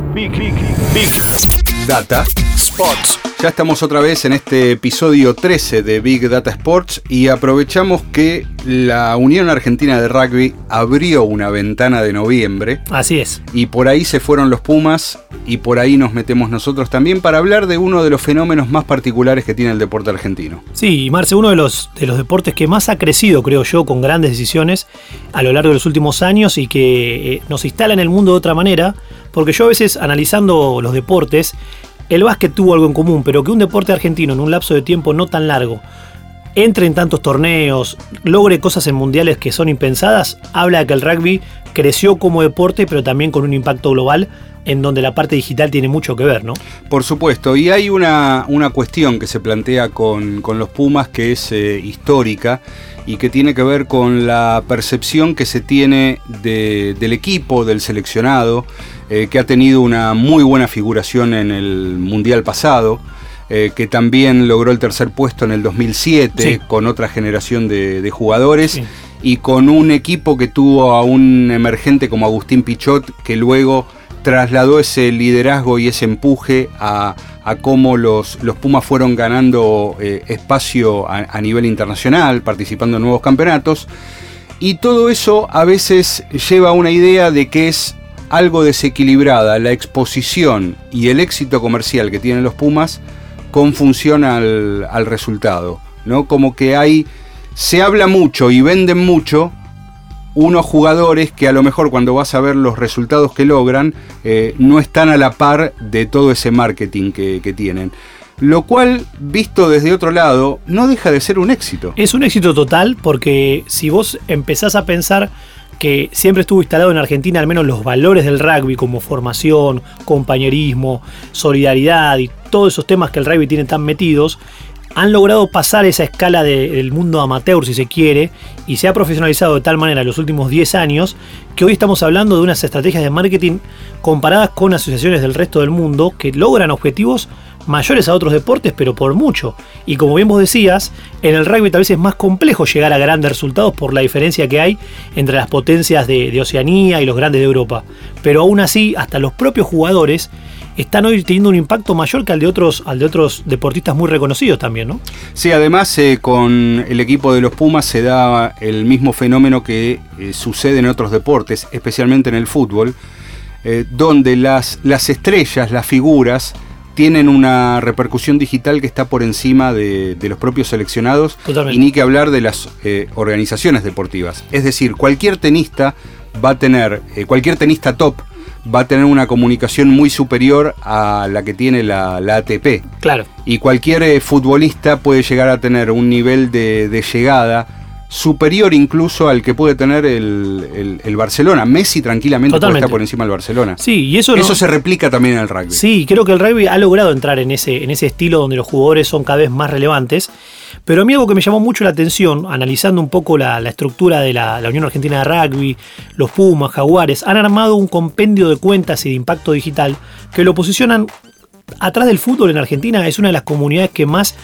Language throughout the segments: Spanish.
Big, big, big Data Sports. Ya estamos otra vez en este episodio 13 de Big Data Sports y aprovechamos que la Unión Argentina de Rugby abrió una ventana de noviembre. Así es. Y por ahí se fueron los Pumas y por ahí nos metemos nosotros también para hablar de uno de los fenómenos más particulares que tiene el deporte argentino. Sí, Marce, uno de los, de los deportes que más ha crecido, creo yo, con grandes decisiones a lo largo de los últimos años y que eh, nos instala en el mundo de otra manera, porque yo a veces analizando los deportes, el básquet tuvo algo en común, pero que un deporte argentino en un lapso de tiempo no tan largo entre en tantos torneos, logre cosas en mundiales que son impensadas, habla de que el rugby creció como deporte, pero también con un impacto global en donde la parte digital tiene mucho que ver, ¿no? Por supuesto, y hay una, una cuestión que se plantea con, los Pumas que es eh, histórica y que tiene que ver con la percepción que se tiene del equipo, del seleccionado, eh, que ha tenido una muy buena figuración en el Mundial pasado. Eh, que también logró el tercer puesto en el 2007 con otra generación de, jugadores y con un equipo que tuvo a un emergente como Agustín Pichot que luego trasladó ese liderazgo y ese empuje a, cómo los, los, Pumas fueron ganando eh, espacio a, nivel internacional, participando en nuevos campeonatos. Y todo eso a veces lleva a una idea de que es algo desequilibrada la exposición y el éxito comercial que tienen los Pumas con función al, al resultado. ¿no? Como que hay. Se habla mucho y venden mucho, unos jugadores que a lo mejor cuando vas a ver los resultados que logran eh, no están a la par de todo ese marketing que, tienen. Lo cual, visto desde otro lado, no deja de ser un éxito. Es un éxito total porque si vos empezás a pensar que siempre estuvo instalado en Argentina al menos los valores del rugby como formación, compañerismo, solidaridad y todos esos temas que el rugby tiene tan metidos, han logrado pasar esa escala del mundo amateur, si se quiere, y se ha profesionalizado de tal manera en los últimos 10 años que hoy estamos hablando de unas estrategias de marketing comparadas con asociaciones del resto del mundo que logran objetivos mayores a otros deportes, pero por mucho. Y como bien vos decías, en el rugby tal vez es más complejo llegar a grandes resultados por la diferencia que hay entre las potencias de, Oceanía y los grandes de Europa. Pero aún así, hasta los propios jugadores están hoy teniendo un impacto mayor que al de otros, al de otros deportistas muy reconocidos también, ¿no? Sí, además eh, con el equipo de los Pumas se da el mismo fenómeno que eh, sucede en otros deportes, especialmente en el fútbol, eh, donde las estrellas, las figuras, tienen una repercusión digital que está por encima de, los propios seleccionados y ni que hablar de las organizaciones deportivas. Es decir, cualquier tenista va a tener, cualquier tenista top va a tener una comunicación muy superior a la que tiene la, ATP. Claro. Y cualquier eh, futbolista puede llegar a tener un nivel de, llegada superior incluso al que puede tener el, Barcelona. Messi tranquilamente puede estar por encima del Barcelona. Sí, y eso, eso se replica también en el rugby. Sí, creo que el rugby ha logrado entrar en ese, en ese estilo donde los jugadores son cada vez más relevantes. Pero a mí algo que me llamó mucho la atención, analizando un poco la, estructura de la, Unión Argentina de Rugby, los Pumas, Jaguares, han armado un compendio de cuentas y de impacto digital que lo posicionan atrás del fútbol en Argentina. Es una de las comunidades que más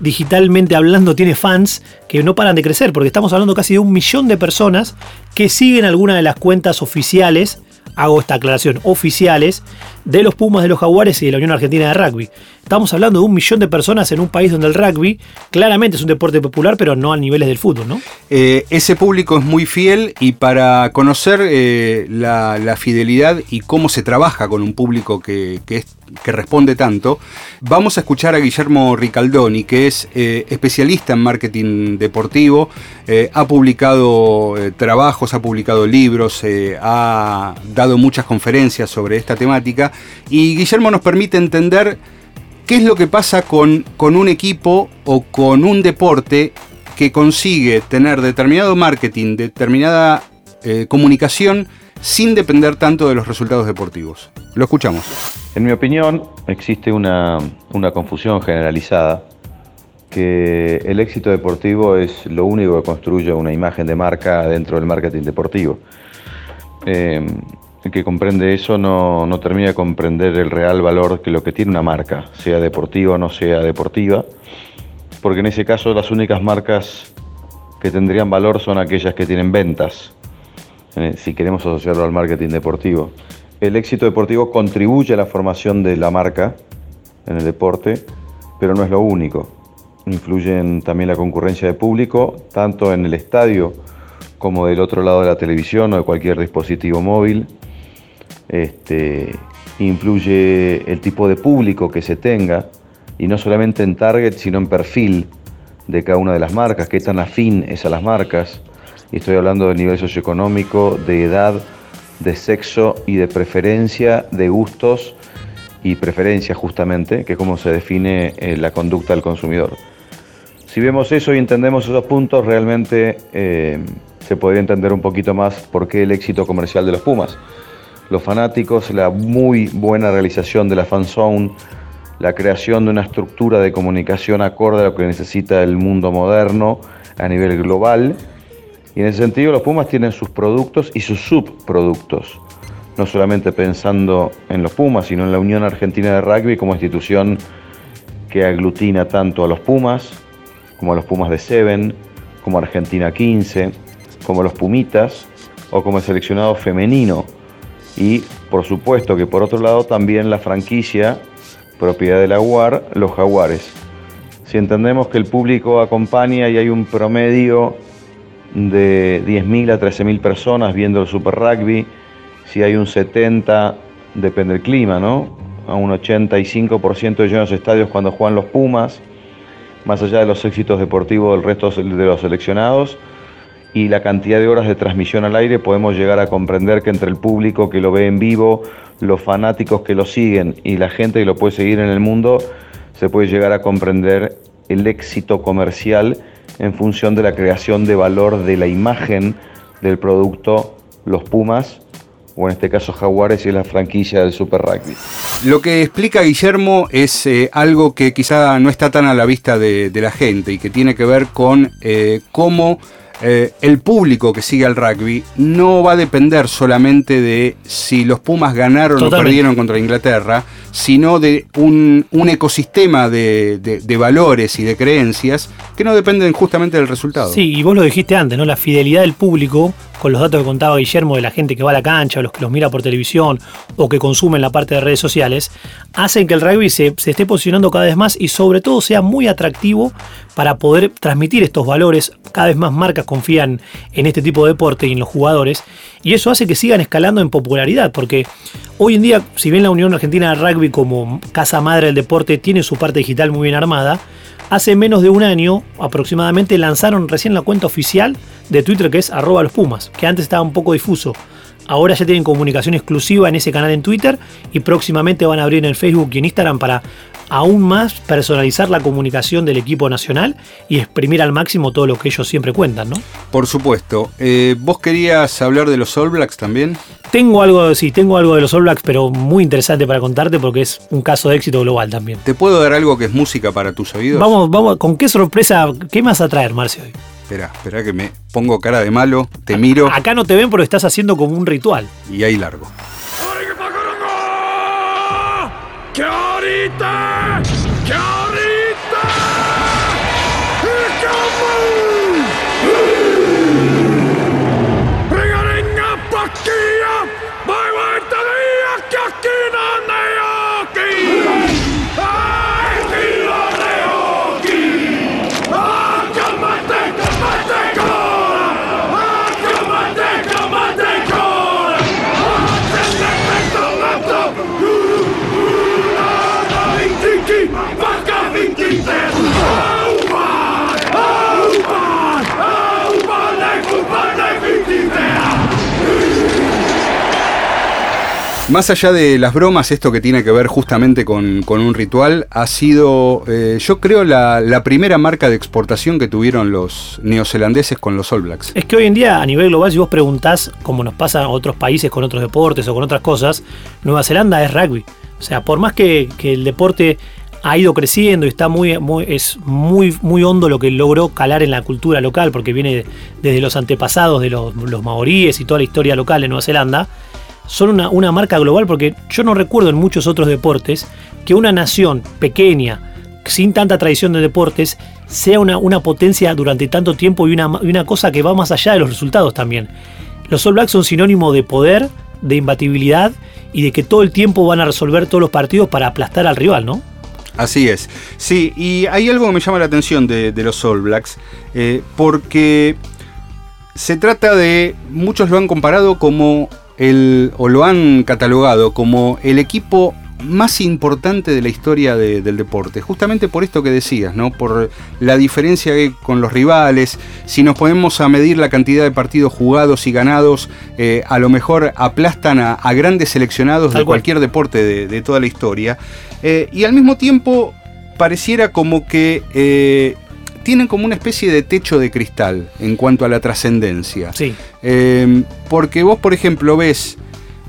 digitalmente hablando tiene fans que no paran de crecer, porque estamos hablando casi de un millón de personas que siguen alguna de las cuentas oficiales hago esta aclaración, oficiales de los Pumas, de los Jaguares y de la Unión Argentina de Rugby. Estamos hablando de un millón de personas en un país donde el rugby claramente es un deporte popular, pero no a niveles del fútbol, ¿no? Eh, ese público es muy fiel y para conocer eh, la, fidelidad y cómo se trabaja con un público que, responde tanto, vamos a escuchar a Guillermo Ricaldoni, que es eh, especialista en marketing deportivo, ha publicado trabajos, ha publicado libros, ha dado muchas conferencias sobre esta temática y Guillermo nos permite entender qué es lo que pasa con, con un equipo o con un deporte que consigue tener determinado marketing, determinada eh, comunicación sin depender tanto de los resultados deportivos. Lo escuchamos. En mi opinión, existe una, una confusión generalizada que el éxito deportivo es lo único que construye una imagen de marca dentro del marketing deportivo. Eh, que comprende eso no, termina de comprender el real valor que lo que tiene una marca, sea deportiva o no sea deportiva, porque en ese caso las únicas marcas que tendrían valor son aquellas que tienen ventas, eh, si queremos asociarlo al marketing deportivo. el éxito deportivo contribuye a la formación de la marca en el deporte, pero no es lo único. Influyen también la concurrencia de público, tanto en el estadio como del otro lado de la televisión o de cualquier dispositivo móvil. Este, influye el tipo de público que se tenga, y no solamente en target, sino en perfil de cada una de las marcas, qué tan afín es a las marcas. Y estoy hablando del nivel socioeconómico, de edad, de sexo y de preferencia, de gustos y preferencias justamente, que es como se define eh, la conducta del consumidor. Si vemos eso y entendemos esos puntos, realmente eh, se podría entender un poquito más por qué el éxito comercial de los Pumas. Los fanáticos, la muy buena realización de la fanzone, la creación de una estructura de comunicación acorde a lo que necesita el mundo moderno a nivel global. Y en ese sentido los Pumas tienen sus productos y sus subproductos, no solamente pensando en los Pumas, sino en la Unión Argentina de Rugby como institución que aglutina tanto a los Pumas, como a los Pumas de Seven, como Argentina 15, como los Pumitas o como el seleccionado femenino. Y por supuesto que por otro lado también la franquicia propiedad de la UAR, los jaguares. Si entendemos que el público acompaña y hay un promedio de 10.000 a 13.000 personas viendo el Super Rugby, si hay un 70, depende del clima, ¿no? A un 85% de llenos estadios cuando juegan los Pumas, más allá de los éxitos deportivos del resto de los seleccionados, y la cantidad de horas de transmisión al aire, podemos llegar a comprender que entre el público que lo ve en vivo, los fanáticos que lo siguen y la gente que lo puede seguir en el mundo, se puede llegar a comprender el éxito comercial en función de la creación de valor de la imagen del producto Los Pumas, o en este caso Jaguares y la franquicia del Super Rugby. Lo que explica Guillermo es eh, algo que quizá no está tan a la vista de, la gente y que tiene que ver con eh, cómo eh, el público que sigue al rugby no va a depender solamente de si los Pumas ganaron o perdieron contra Inglaterra, sino de un, ecosistema de, valores y de creencias que no dependen justamente del resultado. Sí, y vos lo dijiste antes, ¿no? La fidelidad del público, con los datos que contaba Guillermo de la gente que va a la cancha, o los que los mira por televisión, o que consumen la parte de redes sociales, hacen que el rugby se, se esté posicionando cada vez más y sobre todo sea muy atractivo para poder transmitir estos valores. Cada vez más marcas confían en este tipo de deporte y en los jugadores. Y eso hace que sigan escalando en popularidad, porque hoy en día, si bien la Unión Argentina de Rugby como casa madre del deporte tiene su parte digital muy bien armada, hace menos de un año aproximadamente lanzaron recién la cuenta oficial de Twitter que es arroba los Pumas, que antes estaba un poco difuso. Ahora ya tienen comunicación exclusiva en ese canal en Twitter y próximamente van a abrir en Facebook y en Instagram para aún más personalizar la comunicación del equipo nacional y exprimir al máximo todo lo que ellos siempre cuentan, ¿no? Por supuesto. Eh, ¿Vos querías hablar de los All Blacks también? Tengo algo, sí, tengo algo de los All Blacks, pero muy interesante para contarte porque es un caso de éxito global también. ¿Te puedo dar algo que es música para tus oídos? Vamos, vamos, ¿con qué sorpresa, qué más a traer, Marcio, hoy? Espera, espera que me pongo cara de malo, te miro. Acá no te ven pero estás haciendo como un ritual. Y ahí largo. Más allá de las bromas, esto que tiene que ver justamente con, un ritual, ha sido, eh, yo creo, la, primera marca de exportación que tuvieron los neozelandeses con los All Blacks. Es que hoy en día, a nivel global, si vos preguntás, como nos pasa a otros países con otros deportes o con otras cosas, Nueva Zelanda es rugby. O sea, por más que, el deporte ha ido creciendo y está muy, es muy, muy hondo lo que logró calar en la cultura local, porque viene desde los antepasados de los, los maoríes y toda la historia local de Nueva Zelanda son una, marca global porque yo no recuerdo en muchos otros deportes que una nación pequeña, sin tanta tradición de deportes, sea una, una potencia durante tanto tiempo y una, una, cosa que va más allá de los resultados también. Los All Blacks son sinónimo de poder, de imbatibilidad y de que todo el tiempo van a resolver todos los partidos para aplastar al rival, ¿no? Así es. Sí, y hay algo que me llama la atención de, los All Blacks, eh, porque se trata de, muchos lo han comparado como el, o lo han catalogado como el equipo más importante de la historia del deporte, justamente por esto que decías, ¿no? Por la diferencia con los rivales, si nos ponemos a medir la cantidad de partidos jugados y ganados, eh, a lo mejor aplastan a, grandes seleccionados de cualquier deporte de, toda la historia, eh, y al mismo tiempo pareciera como que eh, tienen como una especie de techo de cristal en cuanto a la trascendencia. Sí. porque vos, por ejemplo, ves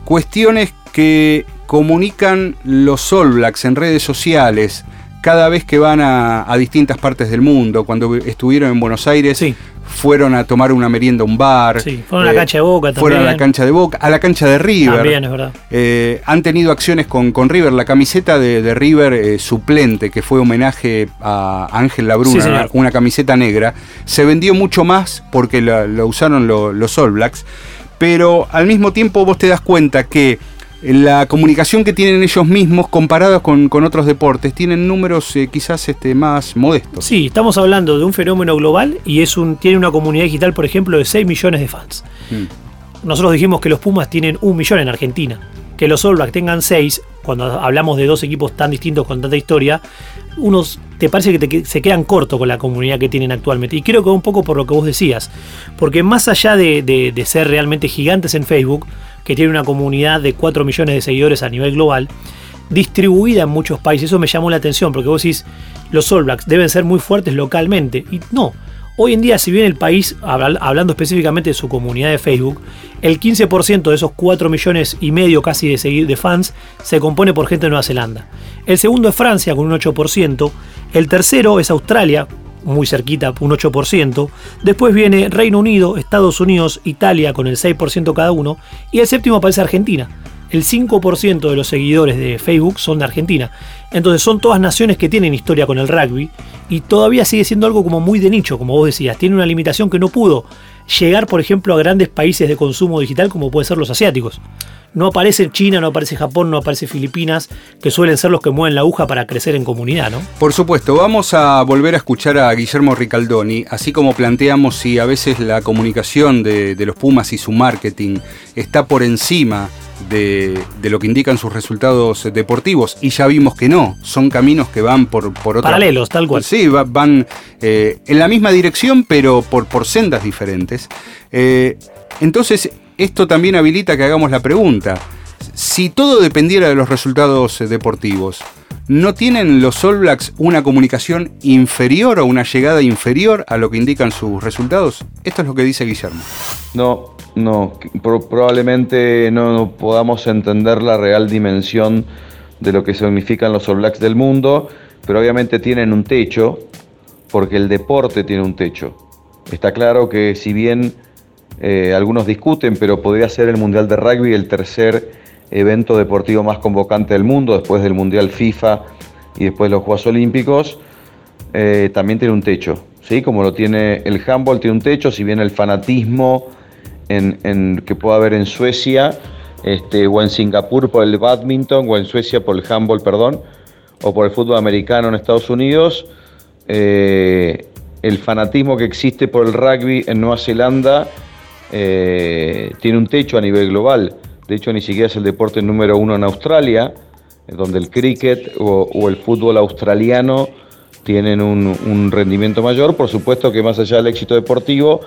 cuestiones que comunican los All Blacks en redes sociales cada vez que van a, distintas partes del mundo. Cuando estuvieron en Buenos Aires, fueron a tomar una merienda a un bar. Sí, fueron a la eh, cancha de Boca también. Fueron a la cancha de Boca, a la cancha de River. También, es verdad. Eh, han tenido acciones con, con, River. La camiseta de, River eh, suplente, que fue homenaje a Ángel Labruna, una, camiseta negra, se vendió mucho más porque la, usaron los All Blacks. Pero al mismo tiempo vos te das cuenta que la comunicación que tienen ellos mismos comparados con, otros deportes tienen números eh, quizás este, más modestos. Sí, estamos hablando de un fenómeno global y es un, tiene una comunidad digital, por ejemplo, de 6 millones de fans. Mm. Nosotros dijimos que los Pumas tienen un millón en Argentina. Que los All Blacks tengan 6, cuando hablamos de dos equipos tan distintos con tanta historia, unos te parece que se quedan cortos con la comunidad que tienen actualmente. Y creo que un poco por lo que vos decías. Porque más allá de ser realmente gigantes en Facebook, que tiene una comunidad de 4 millones de seguidores a nivel global, distribuida en muchos países. Eso me llamó la atención, porque vos decís, los All Blacks deben ser muy fuertes localmente. Y no. Hoy en día, si bien el país, hablando específicamente de su comunidad de Facebook, el 15% de esos 4 millones y medio casi de, de fans se compone por gente de Nueva Zelanda. El segundo es Francia con un 8%. El tercero es Australia muy cerquita, un 8%. Después viene Reino Unido, Estados Unidos, Italia con el 6% cada uno. Y el séptimo aparece Argentina. El 5% de los seguidores de Facebook son de Argentina. Entonces son todas naciones que tienen historia con el rugby y todavía sigue siendo algo como muy de nicho, como vos decías. Tiene una limitación que no pudo llegar, por ejemplo, a grandes países de consumo digital como pueden ser los asiáticos. No aparece China, no aparece Japón, no aparece Filipinas, que suelen ser los que mueven la aguja para crecer en comunidad, ¿no? Por supuesto, vamos a volver a escuchar a Guillermo Ricaldoni, así como planteamos si a veces la comunicación de, los Pumas y su marketing está por encima de, lo que indican sus resultados deportivos y ya vimos que no, son caminos que van por, por otra... Paralelos, tal cual. Sí, van eh, en la misma dirección pero por, por sendas diferentes. Eh, entonces, esto también habilita que hagamos la pregunta. Si todo dependiera de los resultados eh, deportivos, ¿no tienen los All Blacks una comunicación inferior o una llegada inferior a lo que indican sus resultados? Esto es lo que dice Guillermo. No, no, probablemente no podamos entender la real dimensión de lo que significan los All Blacks del mundo, pero obviamente tienen un techo, porque el deporte tiene un techo. Está claro que si bien eh, algunos discuten, pero podría ser el Mundial de Rugby el tercer evento deportivo más convocante del mundo, después del Mundial FIFA y después de los Juegos Olímpicos. Eh, también tiene un techo, ¿sí? como lo tiene el handball, tiene un techo, si bien el fanatismo que pueda haber en Suecia este, o en Singapur por el badminton o en Suecia por el handball, perdón, o por el fútbol americano en Estados Unidos, eh, el fanatismo que existe por el rugby en Nueva Zelanda eh, tiene un techo a nivel global. De hecho, ni siquiera es el deporte número uno en Australia, donde el cricket o, el fútbol australiano tienen un, rendimiento mayor. Por supuesto que más allá del éxito deportivo,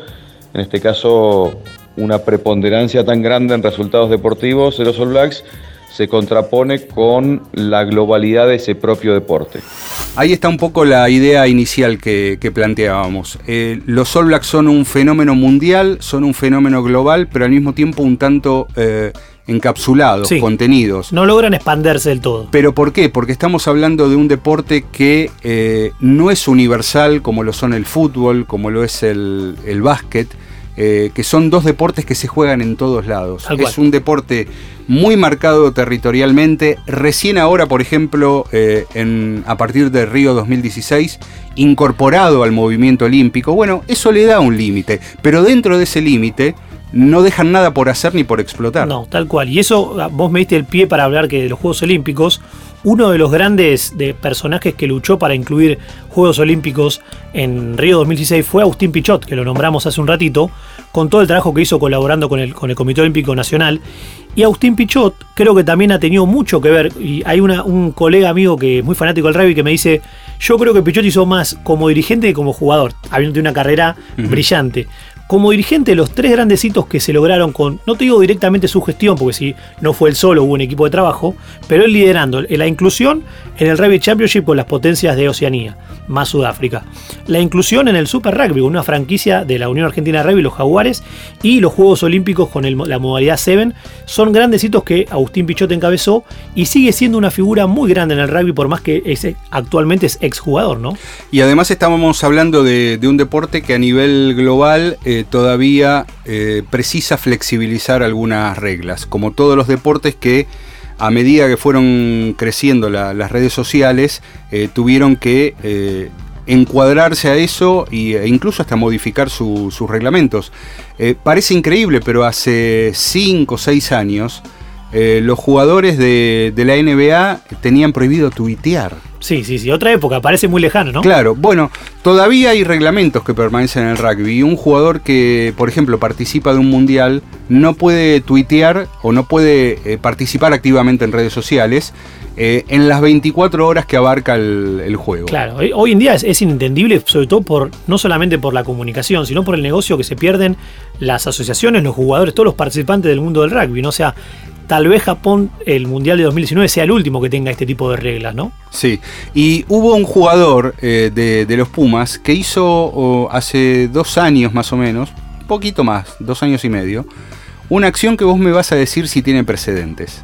en este caso una preponderancia tan grande en resultados deportivos de los All Blacks, se contrapone con la globalidad de ese propio deporte. Ahí está un poco la idea inicial que, planteábamos. Eh, los All Blacks son un fenómeno mundial, son un fenómeno global, pero al mismo tiempo un tanto eh, encapsulados, contenidos. No logran expandirse del todo. ¿Pero por qué? Porque estamos hablando de un deporte que eh, no es universal como lo son el fútbol, como lo es el, el básquet, eh, que son dos deportes que se juegan en todos lados. es un deporte muy marcado territorialmente. Recién ahora, por ejemplo, eh, en, a partir de Río 2016, incorporado al movimiento olímpico. Bueno, eso le da un límite, pero dentro de ese límite no dejan nada por hacer ni por explotar. No, tal cual. Y eso, ah, vos me diste el pie para hablar que de los Juegos Olímpicos, uno de los grandes de personajes que luchó para incluir Juegos Olímpicos en Río 2016 fue Agustín Pichot, que lo nombramos hace un ratito, con todo el trabajo que hizo colaborando con el, con el Comité Olímpico Nacional. Y Agustín Pichot creo que también ha tenido mucho que ver, y hay una, un colega amigo que es muy fanático del rugby que me dice, yo creo que Pichot hizo más como dirigente que como jugador, habiendo tenido una carrera brillante como dirigente, los tres grandes hitos que se lograron con, no te digo directamente su gestión, porque si no fue él solo, hubo un equipo de trabajo, pero él liderando la inclusión en el Rugby Championship con las potencias de Oceanía, más Sudáfrica. La inclusión en el Super Rugby, una franquicia de la Unión Argentina de Rugby, los Jaguares, y los Juegos Olímpicos con la modalidad 7, son grandes hitos que Agustín Pichot encabezó y sigue siendo una figura muy grande en el rugby, por más que actualmente es exjugador, ¿no? Y además estábamos hablando de, un deporte que a nivel global... Eh, todavía eh, precisa flexibilizar algunas reglas, como todos los deportes que a medida que fueron creciendo las redes sociales, eh, tuvieron que eh, encuadrarse a eso e incluso hasta modificar sus reglamentos. parece increíble, pero hace 5 o 6 años los jugadores de, de la NBA tenían prohibido tuitear. Sí, sí, sí, otra época, parece muy lejano, ¿no? Claro, bueno, todavía hay reglamentos que permanecen en el rugby. Un jugador que, por ejemplo, participa de un mundial no puede tuitear o no puede eh, participar activamente en redes sociales eh, en las 24 horas que abarca el, juego. Claro, hoy en día es, inentendible, sobre todo por no solamente por la comunicación, sino por el negocio que se pierden las asociaciones, los jugadores, todos los participantes del mundo del rugby, ¿no? O sea, tal vez Japón, el Mundial de 2019, sea el último que tenga este tipo de reglas, ¿no? Sí, y hubo un jugador eh, de, los Pumas que hizo hace dos años más o menos, poquito más, dos años y medio, una acción que vos me vas a decir si tiene precedentes.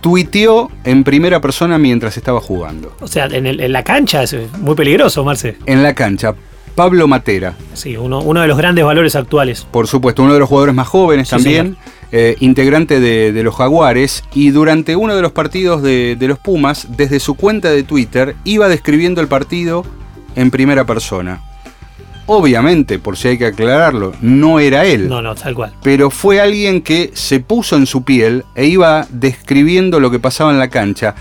Tuiteó en primera persona mientras estaba jugando. O sea, en, la cancha es muy peligroso, Marce. En la cancha. Pablo Matera. Sí, uno, uno de los grandes valores actuales. Por supuesto, uno de los jugadores más jóvenes también. Eh, integrante de, los Jaguares, y durante uno de los partidos de, los Pumas, desde su cuenta de Twitter, iba describiendo el partido en primera persona. Obviamente, por si hay que aclararlo, no era él. No, no, tal cual. Pero fue alguien que se puso en su piel e iba describiendo lo que pasaba en la cancha.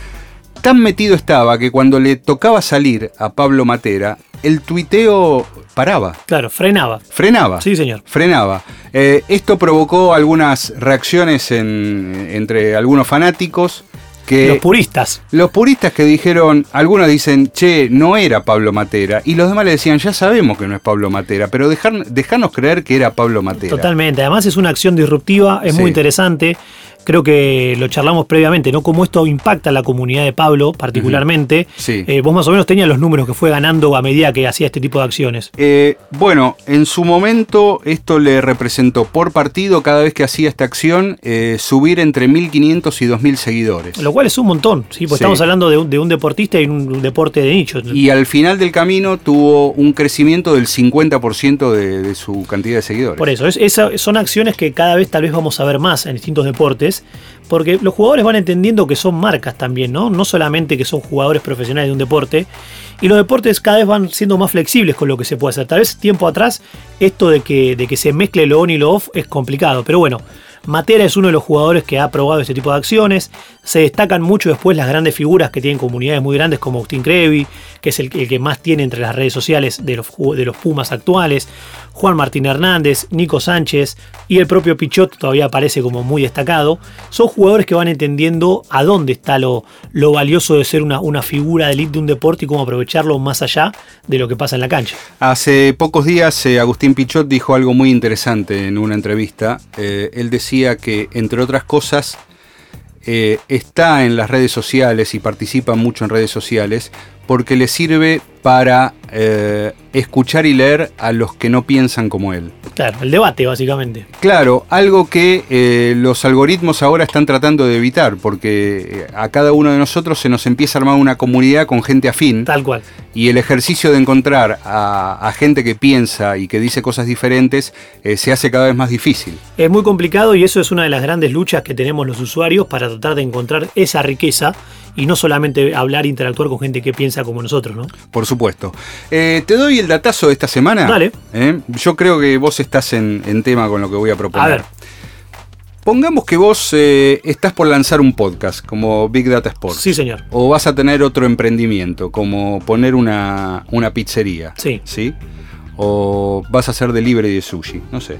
Tan metido estaba que cuando le tocaba salir a Pablo Matera, el tuiteo paraba. Claro, frenaba. Frenaba. Sí, señor. Frenaba. Eh, esto provocó algunas reacciones entre algunos fanáticos. Que los puristas. Los puristas que dijeron, algunos dicen, che, no era Pablo Matera. Y los demás le decían, ya sabemos que no es Pablo Matera, pero dejar, dejarnos creer que era Pablo Matera. Totalmente. Además es una acción disruptiva, es muy interesante creo que lo charlamos previamente, ¿no? Cómo esto impacta a la comunidad de Pablo particularmente. sí. Eh, vos más o menos tenías los números que fue ganando a medida que hacía este tipo de acciones. Eh, bueno, en su momento esto le representó por partido cada vez que hacía esta acción eh, subir entre 1.500 y 2.000 seguidores. Lo cual es un montón, ¿sí? Porque estamos hablando de un, deportista y un, deporte de nicho. Y al final del camino tuvo un crecimiento del 50% de, su cantidad de seguidores. Por eso, son acciones que cada vez tal vez vamos a ver más en distintos deportes porque los jugadores van entendiendo que son marcas también, ¿no? No solamente que son jugadores profesionales de un deporte. Y los deportes cada vez van siendo más flexibles con lo que se puede hacer. Tal vez tiempo atrás esto de que, de que se mezcle lo on y lo off es complicado. Pero bueno, Matera es uno de los jugadores que ha probado este tipo de acciones. Se destacan mucho después las grandes figuras que tienen comunidades muy grandes como Agustín Crevi, que es el, que más tiene entre las redes sociales de los, de los Pumas actuales. Juan Martín Hernández, Nico Sánchez y el propio Pichot todavía aparece como muy destacado. Son jugadores que van entendiendo a dónde está lo, lo valioso de ser una, una figura de elite de un deporte y cómo aprovecharlo más allá de lo que pasa en la cancha. Hace pocos días eh, Agustín Pichot dijo algo muy interesante en una entrevista. Eh, él decía que, entre otras cosas, eh, está en las redes sociales y participa mucho en redes sociales porque le sirve para eh, escuchar y leer a los que no piensan como él. Claro, el debate básicamente. Claro, algo que eh, los algoritmos ahora están tratando de evitar, porque eh, a cada uno de nosotros se nos empieza a armar una comunidad con gente afín. Tal cual. Y el ejercicio de encontrar a, gente que piensa y que dice cosas diferentes se hace cada vez más difícil. Es muy complicado y eso es una de las grandes luchas que tenemos los usuarios para tratar de encontrar esa riqueza y no solamente hablar e interactuar con gente que piensa como nosotros, ¿no? Por supuesto. Eh, te doy el datazo de esta semana. Dale. ¿Eh? Yo creo que vos estás en, en tema con lo que voy a proponer. A ver. Pongamos que vos eh, estás por lanzar un podcast como Big Data Sports. Sí, señor. O vas a tener otro emprendimiento, como poner una, una pizzería. Sí. ¿Sí? O vas a hacer delivery de sushi, no sé.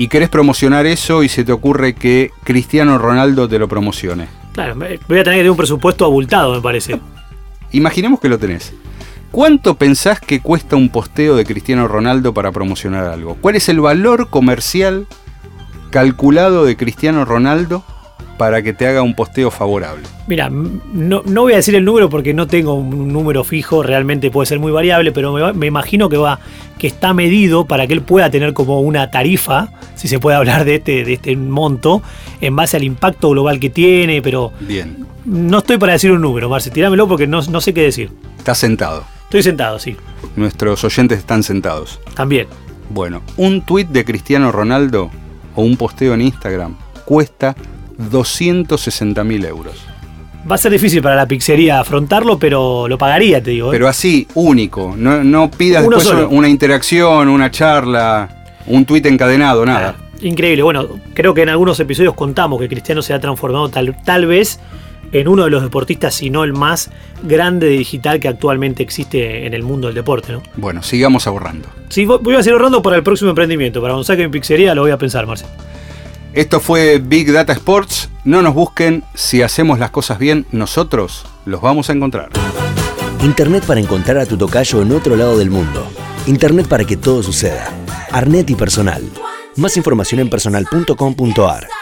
Y querés promocionar eso y se te ocurre que Cristiano Ronaldo te lo promocione. Claro, voy a tener que tener un presupuesto abultado, me parece. Imaginemos que lo tenés. ¿Cuánto pensás que cuesta un posteo de Cristiano Ronaldo para promocionar algo? ¿Cuál es el valor comercial calculado de Cristiano Ronaldo para que te haga un posteo favorable? Mira, no, no voy a decir el número porque no tengo un número fijo, realmente puede ser muy variable, pero me imagino que va, que está medido para que él pueda tener como una tarifa, si se puede hablar de este, de este monto, en base al impacto global que tiene, pero Bien, no estoy para decir un número, Marce, tirámelo porque no, no sé qué decir. estás sentado. Estoy sentado, sí, Nuestros oyentes están sentados. también. Bueno, un tuit de Cristiano Ronaldo o un posteo en Instagram cuesta 260 mil euros. Va a ser difícil para la pizzería afrontarlo, pero lo pagaría, te digo. ¿eh? Pero así, único. No, no pidas Uno después solo. una interacción, una charla, un tuit encadenado, nada. Ah, Increíble. Bueno, creo que en algunos episodios contamos que Cristiano se ha transformado tal, tal vez en uno de los deportistas, si no el más grande de digital que actualmente existe en el mundo del deporte, ¿no? Seguir sigamos ahorrando. Sí, voy a seguir ahorrando para el próximo emprendimiento. Para saque mi pizzería lo voy a pensar, Marcel. Esto fue Big Data Sports. No nos busquen. Si hacemos las cosas bien, nosotros los vamos a encontrar. Internet para encontrar a tu tocayo en otro lado del mundo. Internet para que todo suceda. Arnet y personal. Más información en personal.com.ar.